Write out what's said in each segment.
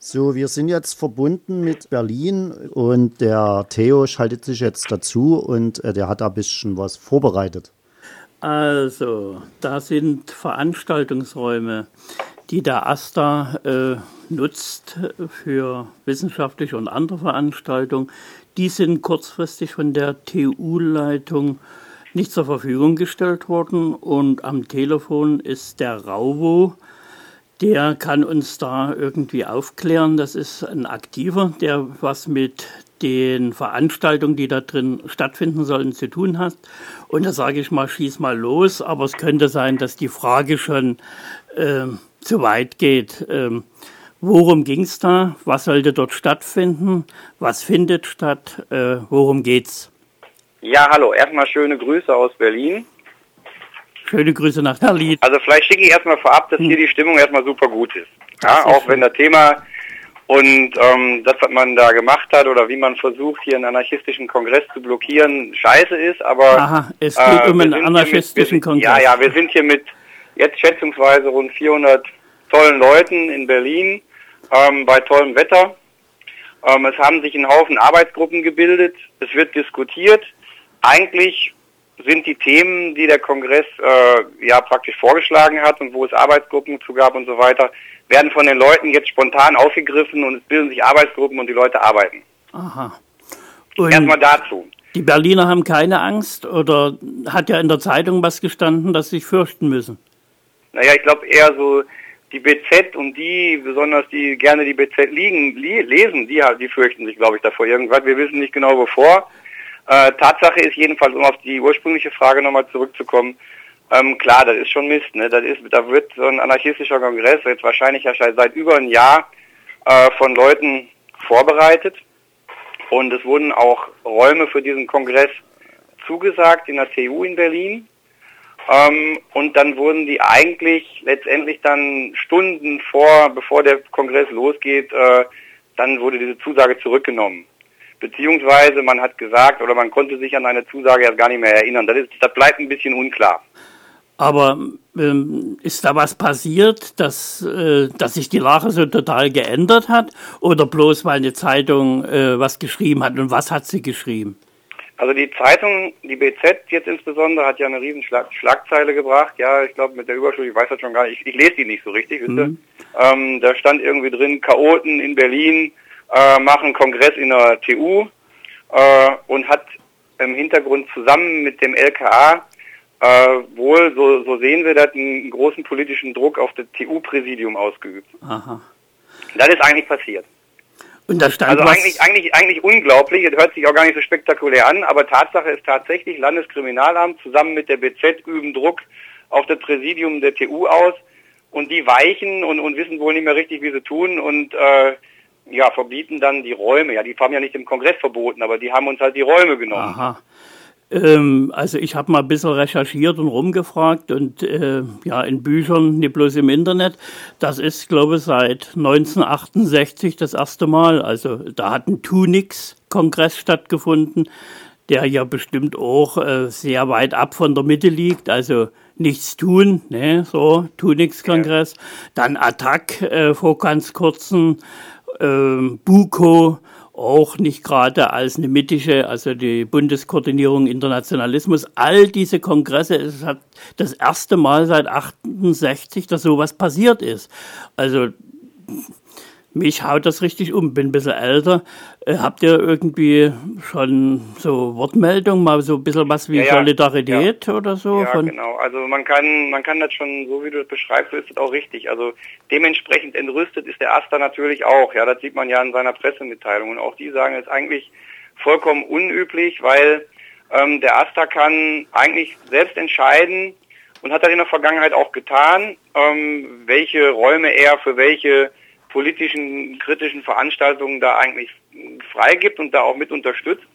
So, wir sind jetzt verbunden mit Berlin und der Theo schaltet sich jetzt dazu und äh, der hat da ein bisschen was vorbereitet. Also, da sind Veranstaltungsräume, die der AStA äh, nutzt für wissenschaftliche und andere Veranstaltungen. Die sind kurzfristig von der TU-Leitung nicht zur Verfügung gestellt worden und am Telefon ist der Raubo, der kann uns da irgendwie aufklären. Das ist ein Aktiver, der was mit den Veranstaltungen, die da drin stattfinden sollen, zu tun hat. Und da sage ich mal, schieß mal los, aber es könnte sein, dass die Frage schon äh, zu weit geht. Ähm, worum ging es da? Was sollte dort stattfinden? Was findet statt? Äh, worum geht's? Ja, hallo. Erstmal schöne Grüße aus Berlin. Schöne Grüße nach Berlin. Also vielleicht schicke ich erstmal vorab, dass hm. hier die Stimmung erstmal super gut ist. Ja, auch schön. wenn das Thema und ähm, das, was man da gemacht hat oder wie man versucht, hier einen anarchistischen Kongress zu blockieren, scheiße ist, aber... Aha, es geht äh, um einen anarchistischen mit, Kongress. Ja, ja, wir sind hier mit jetzt schätzungsweise rund 400 tollen Leuten in Berlin ähm, bei tollem Wetter. Ähm, es haben sich ein Haufen Arbeitsgruppen gebildet, es wird diskutiert. Eigentlich sind die Themen, die der Kongress äh, ja praktisch vorgeschlagen hat und wo es Arbeitsgruppen zu gab und so weiter, werden von den Leuten jetzt spontan aufgegriffen und es bilden sich Arbeitsgruppen und die Leute arbeiten. Aha. Und Erstmal dazu. Die Berliner haben keine Angst oder hat ja in der Zeitung was gestanden, dass sie sich fürchten müssen? Naja, ich glaube eher so die BZ und die, besonders die gerne die BZ liegen, lesen, die, die fürchten sich, glaube ich, davor irgendwas. Wir wissen nicht genau wovor. Äh, Tatsache ist jedenfalls, um auf die ursprüngliche Frage nochmal zurückzukommen, ähm, klar, das ist schon Mist. Ne? Das ist, da wird so ein anarchistischer Kongress jetzt wahrscheinlich ja seit über ein Jahr äh, von Leuten vorbereitet. Und es wurden auch Räume für diesen Kongress zugesagt in der TU in Berlin. Ähm, und dann wurden die eigentlich letztendlich dann Stunden vor, bevor der Kongress losgeht, äh, dann wurde diese Zusage zurückgenommen beziehungsweise man hat gesagt oder man konnte sich an eine Zusage erst gar nicht mehr erinnern. Das, ist, das bleibt ein bisschen unklar. Aber ähm, ist da was passiert, dass, äh, dass sich die Lage so total geändert hat? Oder bloß weil eine Zeitung äh, was geschrieben hat? Und was hat sie geschrieben? Also die Zeitung, die BZ jetzt insbesondere, hat ja eine riesen Schlag Schlagzeile gebracht. Ja, ich glaube mit der Überschrift, ich weiß das schon gar nicht, ich, ich lese die nicht so richtig, wisst ihr? Mhm. Ähm, da stand irgendwie drin, Chaoten in Berlin äh, machen Kongress in der TU äh, und hat im Hintergrund zusammen mit dem LKA äh, wohl, so, so sehen wir das, einen großen politischen Druck auf das TU-Präsidium ausgeübt. Aha. Das ist eigentlich passiert. Und da stand also was eigentlich, eigentlich, eigentlich unglaublich, es hört sich auch gar nicht so spektakulär an, aber Tatsache ist tatsächlich, Landeskriminalamt zusammen mit der BZ üben Druck auf das Präsidium der TU aus und die weichen und, und wissen wohl nicht mehr richtig, wie sie tun und äh, ja, verbieten dann die Räume. Ja, die haben ja nicht im Kongress verboten, aber die haben uns halt die Räume genommen. Aha. Ähm, also ich habe mal ein bisschen recherchiert und rumgefragt und äh, ja, in Büchern, nicht bloß im Internet. Das ist, glaube ich, seit 1968 das erste Mal. Also da hat ein Tunix-Kongress stattgefunden, der ja bestimmt auch äh, sehr weit ab von der Mitte liegt. Also nichts tun, ne, so Tunix-Kongress. Ja. Dann Attac äh, vor ganz kurzem ähm, Buko auch nicht gerade als eine mittische, also die Bundeskoordinierung Internationalismus. All diese Kongresse, es hat das erste Mal seit 68, dass sowas passiert ist. Also mich haut das richtig um, bin ein bisschen älter. Äh, habt ihr irgendwie schon so Wortmeldung, mal so ein bisschen was wie ja, ja. Solidarität ja. oder so? Ja, genau. Also man kann, man kann das schon, so wie du das beschreibst, ist das auch richtig. Also dementsprechend entrüstet ist der Asta natürlich auch. Ja, das sieht man ja in seiner Pressemitteilung. Und auch die sagen, es ist eigentlich vollkommen unüblich, weil ähm, der Asta kann eigentlich selbst entscheiden und hat das in der Vergangenheit auch getan, ähm, welche Räume er für welche politischen, kritischen Veranstaltungen da eigentlich freigibt und da auch mit unterstützt.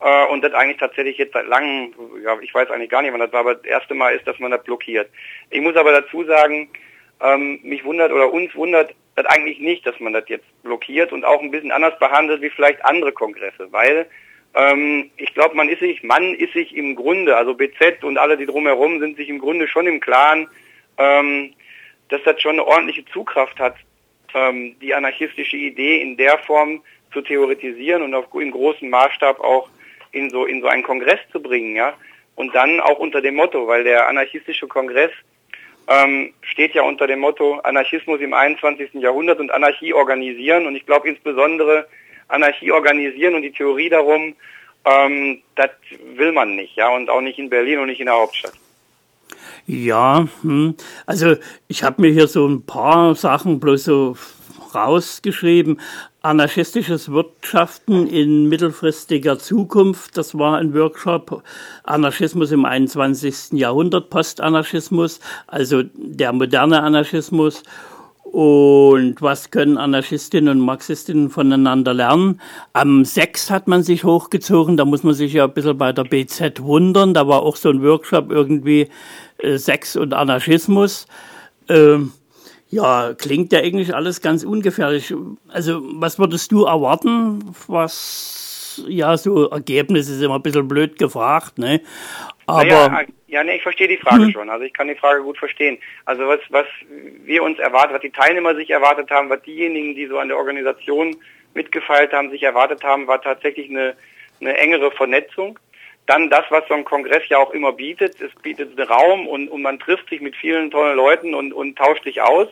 Äh, und das eigentlich tatsächlich jetzt seit langem, ja, ich weiß eigentlich gar nicht, wann das war, aber das erste Mal ist, dass man das blockiert. Ich muss aber dazu sagen, ähm, mich wundert oder uns wundert das eigentlich nicht, dass man das jetzt blockiert und auch ein bisschen anders behandelt wie vielleicht andere Kongresse, weil ähm, ich glaube, man ist sich, man ist sich im Grunde, also BZ und alle, die drumherum sind sich im Grunde schon im Klaren, ähm, dass das schon eine ordentliche Zugkraft hat, ähm, die anarchistische Idee in der Form zu theoretisieren und auf, in großem Maßstab auch in so, in so einen Kongress zu bringen, ja. Und dann auch unter dem Motto, weil der anarchistische Kongress ähm, steht ja unter dem Motto Anarchismus im 21. Jahrhundert und Anarchie organisieren. Und ich glaube insbesondere Anarchie organisieren und die Theorie darum, ähm, das will man nicht, ja, und auch nicht in Berlin und nicht in der Hauptstadt. Ja, hm. also ich habe mir hier so ein paar Sachen bloß so rausgeschrieben. Anarchistisches Wirtschaften in mittelfristiger Zukunft, das war ein Workshop. Anarchismus im 21. Jahrhundert, Postanarchismus, also der moderne Anarchismus. Und was können Anarchistinnen und Marxistinnen voneinander lernen? Am 6 hat man sich hochgezogen, da muss man sich ja ein bisschen bei der BZ wundern. Da war auch so ein Workshop irgendwie äh, Sex und Anarchismus. Ähm, ja, klingt ja eigentlich alles ganz ungefährlich. Also, was würdest du erwarten, was, ja, so Ergebnis ist immer ein bisschen blöd gefragt, ne? Aber. Ja, ja nee, ich verstehe die Frage hm. schon. Also, ich kann die Frage gut verstehen. Also, was, was wir uns erwarten, was die Teilnehmer sich erwartet haben, was diejenigen, die so an der Organisation mitgefeilt haben, sich erwartet haben, war tatsächlich eine, eine engere Vernetzung dann das, was so ein Kongress ja auch immer bietet. Es bietet einen Raum und, und man trifft sich mit vielen tollen Leuten und, und tauscht sich aus.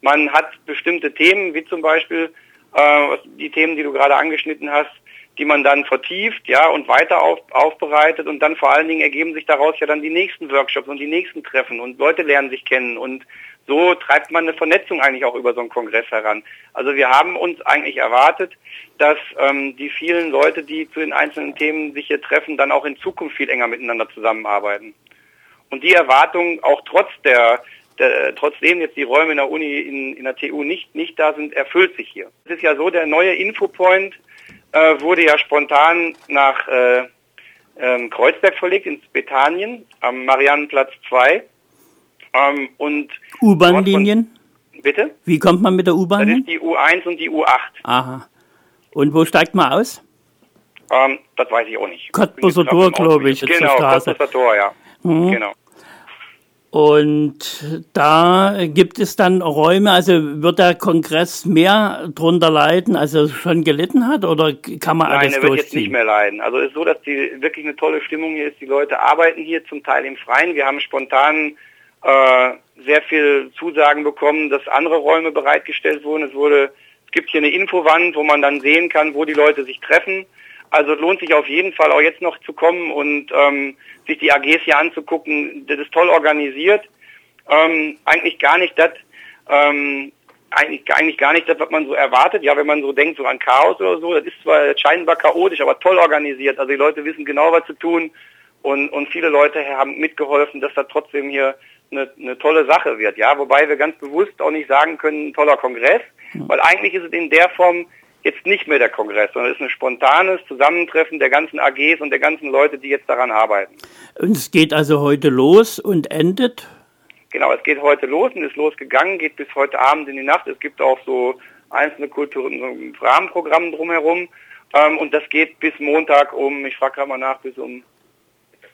Man hat bestimmte Themen, wie zum Beispiel äh, die Themen, die du gerade angeschnitten hast, die man dann vertieft, ja, und weiter auf, aufbereitet und dann vor allen Dingen ergeben sich daraus ja dann die nächsten Workshops und die nächsten Treffen und Leute lernen sich kennen und so treibt man eine Vernetzung eigentlich auch über so einen Kongress heran. Also wir haben uns eigentlich erwartet, dass ähm, die vielen Leute, die zu den einzelnen Themen sich hier treffen, dann auch in Zukunft viel enger miteinander zusammenarbeiten. Und die Erwartung, auch trotz der, der trotzdem jetzt die Räume in der Uni, in, in der TU nicht, nicht da sind, erfüllt sich hier. Es ist ja so, der neue Infopoint äh, wurde ja spontan nach äh, ähm, Kreuzberg verlegt, ins Bethanien, am Mariannenplatz 2. Ähm, und U-Bahn-Linien? Bitte? Wie kommt man mit der U-Bahn? Das ist die U1 und die U8. Aha. Und wo steigt man aus? Ähm, das weiß ich auch nicht. Cottbuser Tor, glaube ich. Genau, Cottbuser Tor, ja. Mhm. Genau. Und da gibt es dann Räume, also wird der Kongress mehr drunter leiden, als er schon gelitten hat, oder kann man Nein, alles er wird jetzt nicht mehr leiden. Also es ist so, dass die wirklich eine tolle Stimmung hier ist. Die Leute arbeiten hier zum Teil im Freien. Wir haben spontan äh, sehr viel Zusagen bekommen, dass andere Räume bereitgestellt wurden. Es wurde, es gibt hier eine Infowand, wo man dann sehen kann, wo die Leute sich treffen. Also lohnt sich auf jeden Fall auch jetzt noch zu kommen und ähm, sich die AGs hier anzugucken. Das ist toll organisiert. Ähm, eigentlich gar nicht das, ähm, eigentlich, eigentlich gar nicht das, was man so erwartet. Ja, wenn man so denkt, so an Chaos oder so, das ist zwar scheinbar chaotisch, aber toll organisiert. Also die Leute wissen genau, was zu tun und, und viele Leute haben mitgeholfen, dass da trotzdem hier eine, eine tolle Sache wird. Ja, wobei wir ganz bewusst auch nicht sagen können, ein toller Kongress, weil eigentlich ist es in der Form jetzt nicht mehr der Kongress, sondern es ist ein spontanes Zusammentreffen der ganzen AGs und der ganzen Leute, die jetzt daran arbeiten. Und es geht also heute los und endet? Genau, es geht heute los und ist losgegangen, geht bis heute Abend in die Nacht. Es gibt auch so einzelne Kulturen, so Rahmenprogramme drumherum. Ähm, und das geht bis Montag um, ich frage gerade mal nach, bis um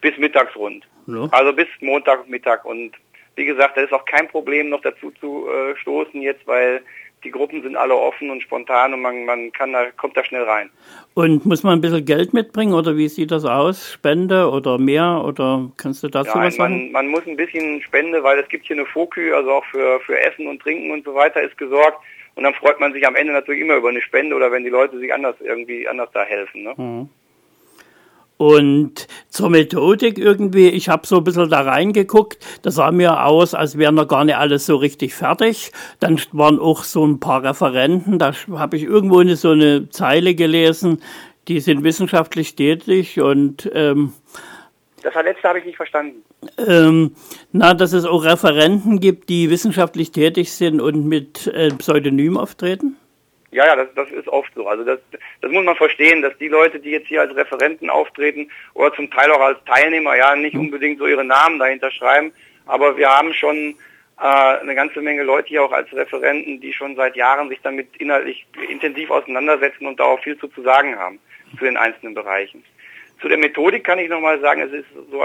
bis mittags rund. Ja. Also bis Montagmittag und wie gesagt, da ist auch kein Problem noch dazu zu äh, stoßen jetzt, weil die Gruppen sind alle offen und spontan und man, man kann da, kommt da schnell rein. Und muss man ein bisschen Geld mitbringen oder wie sieht das aus? Spende oder mehr oder kannst du dazu Nein, was sagen? Man, man muss ein bisschen Spende, weil es gibt hier eine Fokü, also auch für, für Essen und Trinken und so weiter ist gesorgt. Und dann freut man sich am Ende natürlich immer über eine Spende oder wenn die Leute sich anders irgendwie anders da helfen. Ne? Mhm. Und zur Methodik irgendwie, ich habe so ein bisschen da reingeguckt, das sah mir aus, als wäre noch gar nicht alles so richtig fertig. Dann waren auch so ein paar Referenten, da habe ich irgendwo eine, so eine Zeile gelesen, die sind wissenschaftlich tätig und ähm, das letzte habe ich nicht verstanden. Ähm, na, dass es auch Referenten gibt, die wissenschaftlich tätig sind und mit äh, Pseudonym auftreten? Ja, ja, das, das ist oft so. Also das, das muss man verstehen, dass die Leute, die jetzt hier als Referenten auftreten oder zum Teil auch als Teilnehmer, ja, nicht mhm. unbedingt so ihre Namen dahinter schreiben, aber wir haben schon äh, eine ganze Menge Leute hier auch als Referenten, die schon seit Jahren sich damit inhaltlich intensiv auseinandersetzen und da auch viel zu, zu sagen haben zu den einzelnen Bereichen. Zu der Methodik kann ich nochmal sagen, es ist so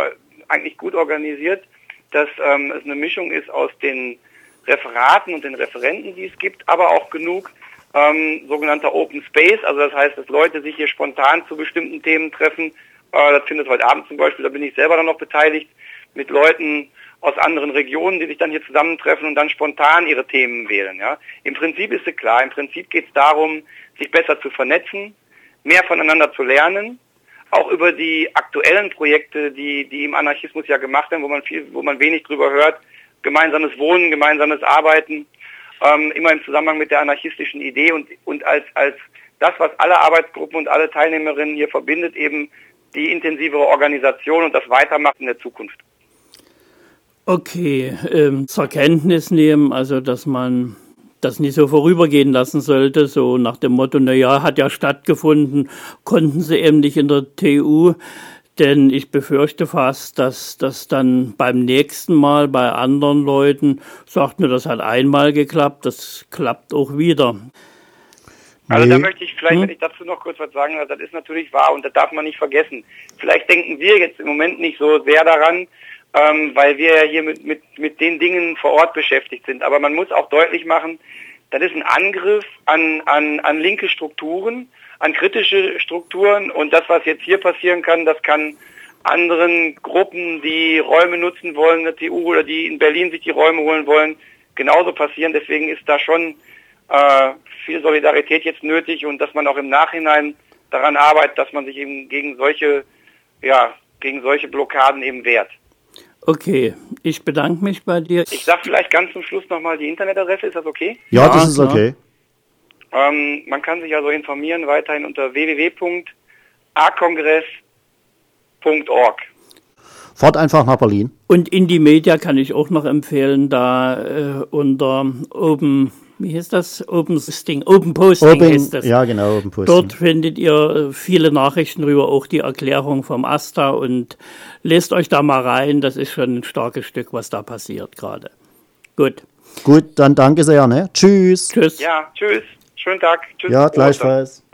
eigentlich gut organisiert, dass ähm, es eine Mischung ist aus den Referaten und den Referenten, die es gibt, aber auch genug ähm, sogenannter Open Space, also das heißt, dass Leute sich hier spontan zu bestimmten Themen treffen. Äh, das findet heute Abend zum Beispiel, da bin ich selber dann noch beteiligt, mit Leuten aus anderen Regionen, die sich dann hier zusammentreffen und dann spontan ihre Themen wählen. Ja. Im Prinzip ist es klar, im Prinzip geht es darum, sich besser zu vernetzen, mehr voneinander zu lernen, auch über die aktuellen Projekte, die, die im Anarchismus ja gemacht werden, wo man viel, wo man wenig drüber hört, gemeinsames Wohnen, gemeinsames Arbeiten, ähm, immer im Zusammenhang mit der anarchistischen Idee und, und als, als das, was alle Arbeitsgruppen und alle Teilnehmerinnen hier verbindet, eben die intensivere Organisation und das Weitermachen in der Zukunft. Okay, ähm, zur Kenntnis nehmen, also dass man das nicht so vorübergehen lassen sollte, so nach dem Motto, na ja, hat ja stattgefunden, konnten sie eben nicht in der TU, denn ich befürchte fast, dass das dann beim nächsten Mal bei anderen Leuten sagt, nur das hat einmal geklappt, das klappt auch wieder. Also nee. da möchte ich vielleicht, hm? wenn ich dazu noch kurz was sagen das ist natürlich wahr und das darf man nicht vergessen. Vielleicht denken wir jetzt im Moment nicht so sehr daran, ähm, weil wir ja hier mit, mit, mit den Dingen vor Ort beschäftigt sind. Aber man muss auch deutlich machen, das ist ein Angriff an, an, an linke Strukturen, an kritische Strukturen und das, was jetzt hier passieren kann, das kann anderen Gruppen, die Räume nutzen wollen, der TU oder die in Berlin sich die Räume holen wollen, genauso passieren. Deswegen ist da schon äh, viel Solidarität jetzt nötig und dass man auch im Nachhinein daran arbeitet, dass man sich eben gegen solche, ja, gegen solche Blockaden eben wehrt. Okay, ich bedanke mich bei dir. Ich sage vielleicht ganz zum Schluss nochmal die Internetadresse, ist das okay? Ja, das ist okay. Ähm, man kann sich also informieren weiterhin unter www.akongress.org. Fahrt einfach nach Berlin. Und Indie Media kann ich auch noch empfehlen, da äh, unter Open wie heißt das? Open Posting, Open Posting Open, heißt das. Ja, genau, Open Posting. Dort findet ihr äh, viele Nachrichten darüber, auch die Erklärung vom AStA und lest euch da mal rein. Das ist schon ein starkes Stück, was da passiert gerade. Gut. Gut, dann danke sehr, ne? Tschüss. Tschüss. Ja, tschüss. Schönen Tag. Tschüss. Ja, gleichfalls.